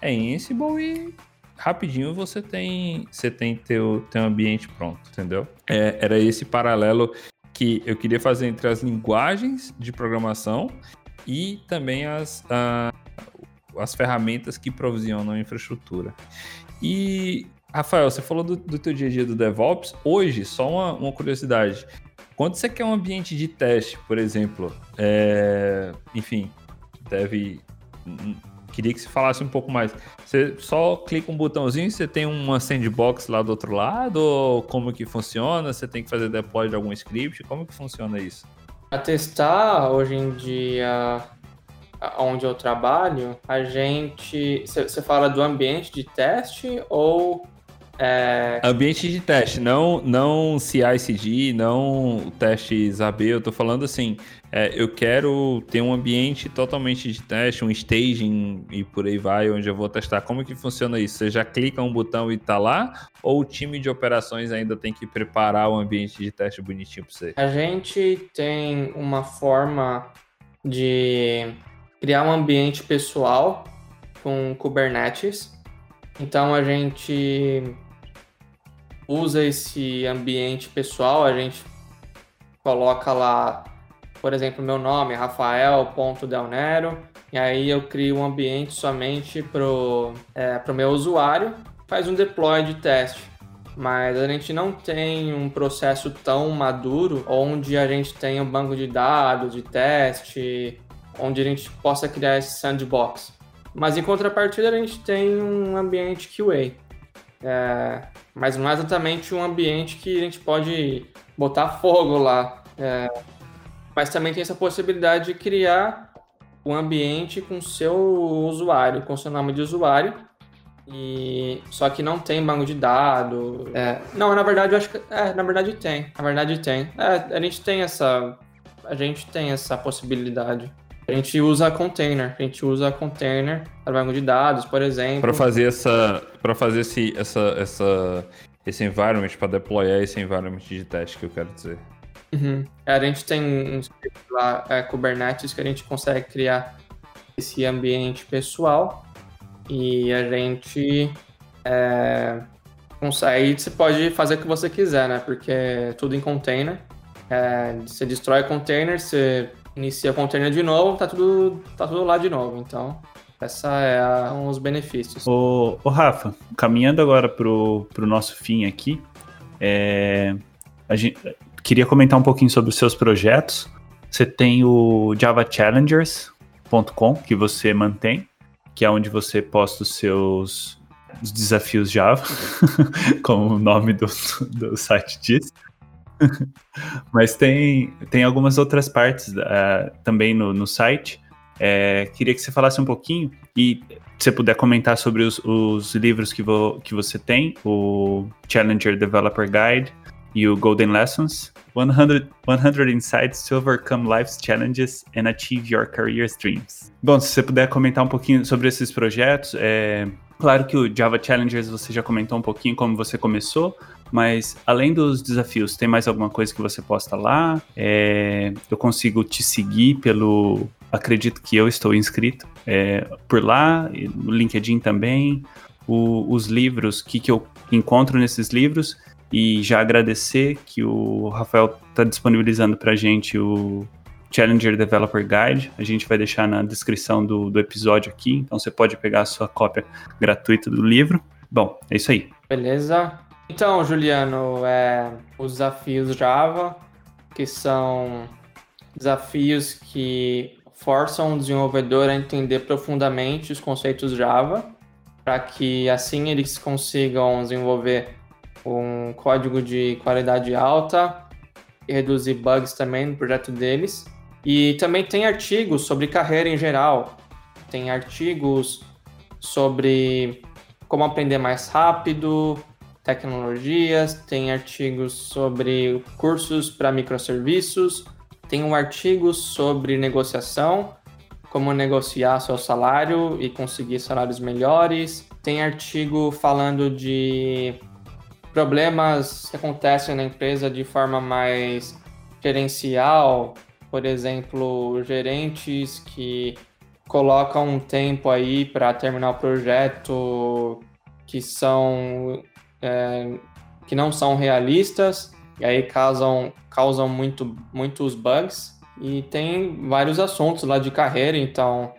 é Ansible e rapidinho você tem você tem teu, teu ambiente pronto, entendeu? É, era esse paralelo que eu queria fazer entre as linguagens de programação e também as, as ferramentas que provisionam a infraestrutura. E, Rafael, você falou do, do teu dia a dia do DevOps. Hoje, só uma, uma curiosidade. Quando você quer um ambiente de teste, por exemplo, é, enfim, deve queria que você falasse um pouco mais. Você só clica um botãozinho, você tem uma sandbox lá do outro lado, ou como que funciona? Você tem que fazer deploy de algum script? Como que funciona isso? Para testar, hoje em dia, onde eu trabalho, a gente... Você fala do ambiente de teste ou é... Ambiente de teste, não, não CI/CD, não testes AB. Eu tô falando assim, é, eu quero ter um ambiente totalmente de teste, um staging e por aí vai, onde eu vou testar. Como que funciona isso? Você já clica um botão e tá lá? Ou o time de operações ainda tem que preparar o ambiente de teste bonitinho para você? A gente tem uma forma de criar um ambiente pessoal com Kubernetes. Então a gente usa esse ambiente pessoal, a gente coloca lá, por exemplo, meu nome, rafael.delnero, e aí eu crio um ambiente somente pro, é, pro meu usuário, faz um deploy de teste. Mas a gente não tem um processo tão maduro onde a gente tem um banco de dados de teste, onde a gente possa criar esse sandbox. Mas em contrapartida a gente tem um ambiente QA. É, mas não é exatamente um ambiente que a gente pode botar fogo lá. É, mas também tem essa possibilidade de criar um ambiente com seu usuário, com seu nome de usuário. E só que não tem banco de dados. É, não, na verdade eu acho que é, na verdade tem. Na verdade tem. É, a gente tem essa a gente tem essa possibilidade. A gente usa container, a gente usa container para banco de dados, por exemplo. Para fazer essa, para fazer esse, essa, essa, esse environment, para deployar esse environment de teste que eu quero dizer. Uhum. A gente tem um script lá, é, Kubernetes, que a gente consegue criar esse ambiente pessoal e a gente é, consegue. Você pode fazer o que você quiser, né? Porque é tudo em container. É, você destrói container, você inicia a container de novo, tá tudo, tá tudo lá de novo. Então, essa é a, um dos benefícios. Ô, ô, Rafa, caminhando agora pro, pro nosso fim aqui, é, a gente queria comentar um pouquinho sobre os seus projetos. Você tem o javachallengers.com, que você mantém, que é onde você posta os seus os desafios Java, como o nome do, do site diz. Mas tem, tem algumas outras partes uh, também no, no site. É, queria que você falasse um pouquinho e você puder comentar sobre os, os livros que, vo, que você tem, o Challenger Developer Guide e o Golden Lessons, 100, 100 Insights to Overcome Life's Challenges and Achieve Your Career's Dreams. Bom, se você puder comentar um pouquinho sobre esses projetos, é, claro que o Java Challengers você já comentou um pouquinho como você começou, mas além dos desafios, tem mais alguma coisa que você posta lá? É, eu consigo te seguir pelo. Acredito que eu estou inscrito é, por lá, no LinkedIn também. O, os livros, o que, que eu encontro nesses livros. E já agradecer que o Rafael está disponibilizando para a gente o Challenger Developer Guide. A gente vai deixar na descrição do, do episódio aqui, então você pode pegar a sua cópia gratuita do livro. Bom, é isso aí. Beleza. Então, Juliano, é, os desafios Java, que são desafios que forçam o desenvolvedor a entender profundamente os conceitos Java, para que assim eles consigam desenvolver um código de qualidade alta e reduzir bugs também no projeto deles. E também tem artigos sobre carreira em geral, tem artigos sobre como aprender mais rápido, tecnologias, tem artigos sobre cursos para microserviços, tem um artigo sobre negociação, como negociar seu salário e conseguir salários melhores. Tem artigo falando de problemas que acontecem na empresa de forma mais gerencial, por exemplo, gerentes que colocam um tempo aí para terminar o projeto que são é, que não são realistas e aí causam, causam muito, muitos bugs. E tem vários assuntos lá de carreira, então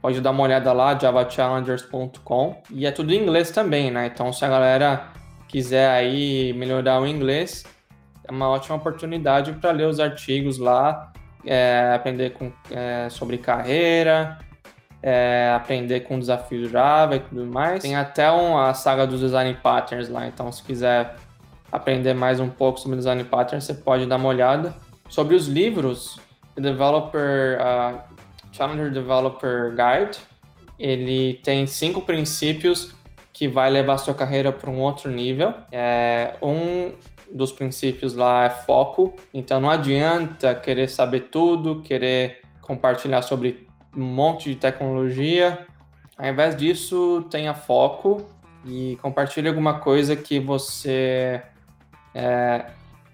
pode dar uma olhada lá, javachallengers.com. E é tudo em inglês também, né? Então, se a galera quiser aí melhorar o inglês, é uma ótima oportunidade para ler os artigos lá, é, aprender com, é, sobre carreira, é, aprender com desafios Java e tudo mais. Tem até um, a saga dos design patterns lá, então se quiser aprender mais um pouco sobre design patterns, você pode dar uma olhada. Sobre os livros, o Developer uh, Challenger Developer Guide, ele tem cinco princípios que vai levar sua carreira para um outro nível. É, um dos princípios lá é foco, então não adianta querer saber tudo, querer compartilhar sobre um monte de tecnologia. Ao invés disso, tenha foco e compartilhe alguma coisa que você é,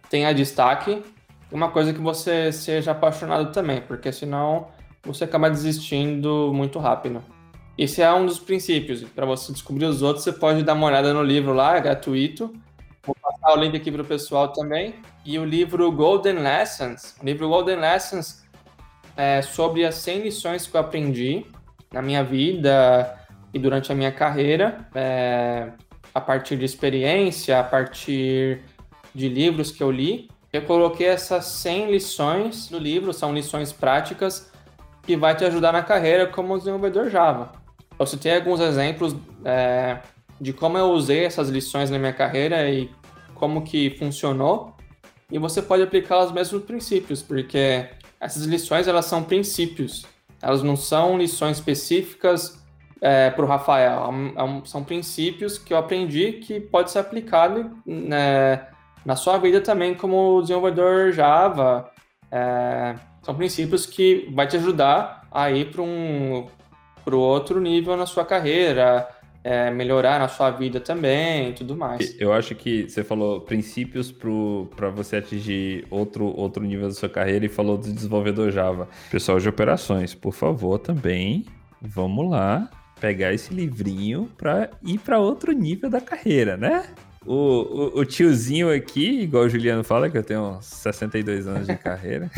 tenha destaque, uma coisa que você seja apaixonado também, porque senão você acaba desistindo muito rápido. Esse é um dos princípios. Para você descobrir os outros, você pode dar uma olhada no livro lá, é gratuito. Vou passar o link aqui para o pessoal também. E o livro Golden Lessons. O livro Golden Lessons é sobre as 100 lições que eu aprendi na minha vida e durante a minha carreira, é, a partir de experiência, a partir de livros que eu li. Eu coloquei essas 100 lições no livro, são lições práticas que vai te ajudar na carreira como desenvolvedor Java. Eu citei alguns exemplos é, de como eu usei essas lições na minha carreira e como que funcionou. E você pode aplicar os mesmos princípios, porque essas lições elas são princípios. Elas não são lições específicas é, para o Rafael. São princípios que eu aprendi que pode ser aplicado né, na sua vida também como desenvolvedor Java. É, são princípios que vai te ajudar a ir para um para outro nível na sua carreira, é, melhorar na sua vida também e tudo mais. Eu acho que você falou princípios para você atingir outro, outro nível da sua carreira e falou do desenvolvedor Java. Pessoal de operações, por favor, também vamos lá pegar esse livrinho para ir para outro nível da carreira, né? O, o, o, tiozinho aqui, igual o Juliano fala, que eu tenho 62 anos de carreira.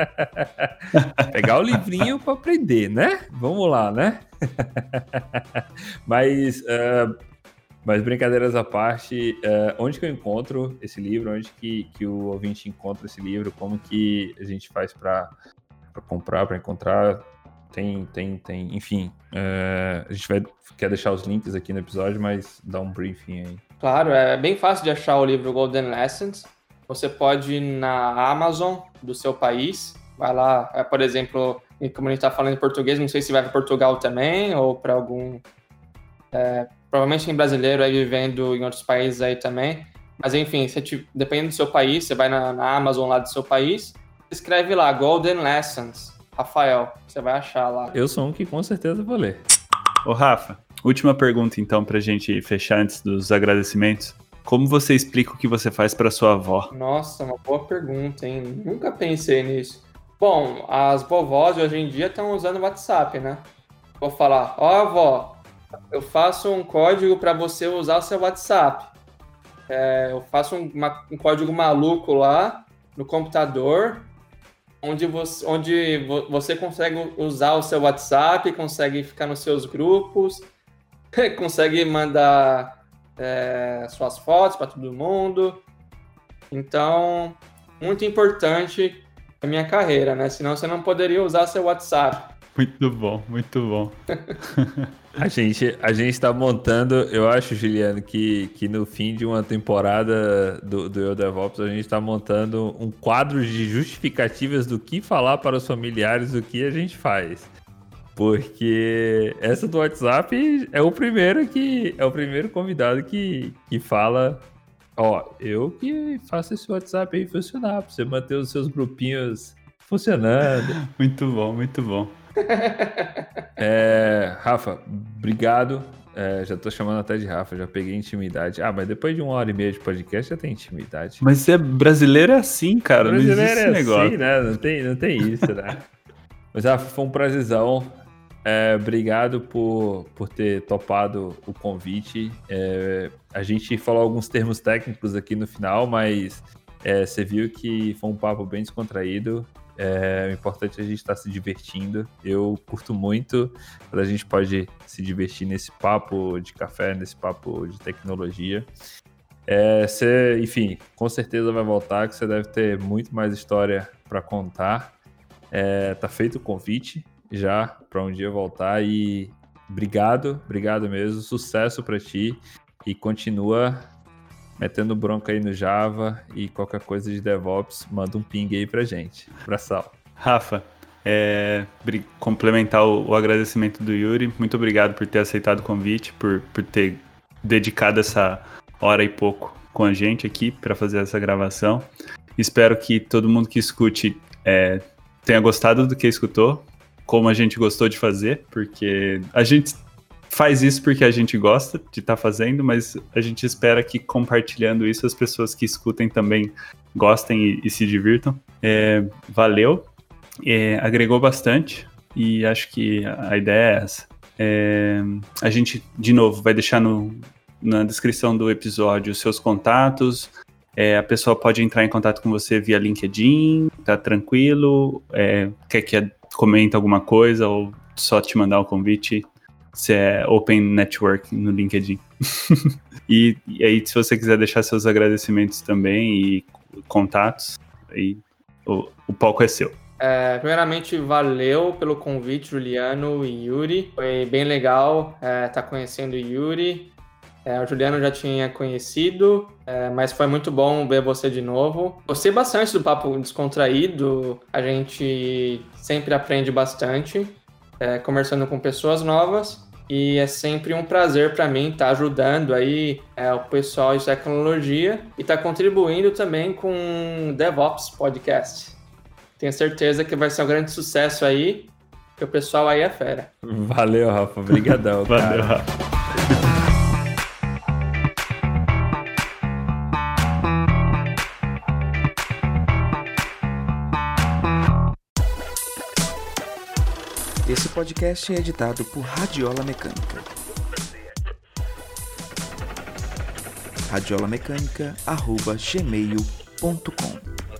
Pegar o livrinho para aprender, né? Vamos lá, né? mas, uh, mas brincadeiras à parte, uh, onde que eu encontro esse livro? Onde que, que o ouvinte encontra esse livro? Como que a gente faz para comprar, para encontrar? Tem, tem, tem, enfim. Uh, a gente vai, quer deixar os links aqui no episódio, mas dá um briefing aí. Claro, é bem fácil de achar o livro Golden Lessons. Você pode ir na Amazon do seu país, vai lá, é, por exemplo, como a gente está falando em português, não sei se vai para Portugal também ou para algum. É, provavelmente tem brasileiro aí vivendo em outros países aí também. Mas enfim, te, dependendo do seu país, você vai na, na Amazon lá do seu país, escreve lá Golden Lessons Rafael, você vai achar lá. Eu sou um que com certeza vou ler. Ô, Rafa, última pergunta então pra gente fechar antes dos agradecimentos. Como você explica o que você faz para sua avó? Nossa, uma boa pergunta, hein? Nunca pensei nisso. Bom, as vovós hoje em dia estão usando o WhatsApp, né? Vou falar, ó, oh, avó, eu faço um código para você usar o seu WhatsApp. É, eu faço um, uma, um código maluco lá no computador onde você, onde você consegue usar o seu WhatsApp, consegue ficar nos seus grupos, consegue mandar é, suas fotos para todo mundo. Então, muito importante a minha carreira, né? Senão você não poderia usar seu WhatsApp. Muito bom, muito bom. a gente a gente está montando, eu acho, Juliano, que, que no fim de uma temporada do, do Eu DevOps, a gente está montando um quadro de justificativas do que falar para os familiares do que a gente faz. Porque essa do WhatsApp é o primeiro que é o primeiro convidado que, que fala Ó, eu que faço esse WhatsApp aí funcionar, pra você manter os seus grupinhos funcionando. Muito bom, muito bom. É, Rafa, obrigado. É, já tô chamando até de Rafa, já peguei intimidade. Ah, mas depois de uma hora e meia de podcast já tem intimidade. Mas é brasileiro é assim, cara. Brasileiro não existe é negócio. assim, né? Não tem, não tem isso, né? mas Rafa, foi um prazerzão. É, obrigado por, por ter topado o convite. É, a gente falou alguns termos técnicos aqui no final, mas é, você viu que foi um papo bem descontraído É, o importante é a gente estar tá se divertindo. Eu curto muito quando a gente pode se divertir nesse papo de café, nesse papo de tecnologia. É, você, enfim, com certeza vai voltar, que você deve ter muito mais história para contar. É, tá feito o convite já para um dia voltar e obrigado, obrigado mesmo, sucesso para ti e continua metendo bronca aí no Java e qualquer coisa de DevOps, manda um ping aí pra gente. Abração. Rafa, é, complementar o, o, agradecimento do Yuri, muito obrigado por ter aceitado o convite, por, por ter dedicado essa hora e pouco com a gente aqui para fazer essa gravação. Espero que todo mundo que escute é, tenha gostado do que escutou, como a gente gostou de fazer, porque a gente faz isso porque a gente gosta de estar tá fazendo, mas a gente espera que compartilhando isso as pessoas que escutem também gostem e, e se divirtam. É, valeu, é, agregou bastante e acho que a ideia é essa. É, a gente, de novo, vai deixar no, na descrição do episódio os seus contatos. É, a pessoa pode entrar em contato com você via LinkedIn, tá tranquilo? É, quer que comenta alguma coisa ou só te mandar o um convite? Se é Open Network no LinkedIn. e, e, aí, se você quiser deixar seus agradecimentos também e contatos, aí o, o palco é seu. É, primeiramente, valeu pelo convite, Juliano e Yuri. Foi bem legal estar é, tá conhecendo o Yuri. É, o Juliano já tinha conhecido, é, mas foi muito bom ver você de novo. Gostei bastante do papo descontraído, a gente sempre aprende bastante é, conversando com pessoas novas e é sempre um prazer para mim estar tá ajudando aí é, o pessoal de tecnologia e estar tá contribuindo também com o DevOps Podcast. Tenho certeza que vai ser um grande sucesso aí, que o pessoal aí é fera. Valeu, Rafa. Obrigadão. Valeu, Rafa. Esse podcast é editado por Radiola Mecânica. radiolamecânica@gmail.com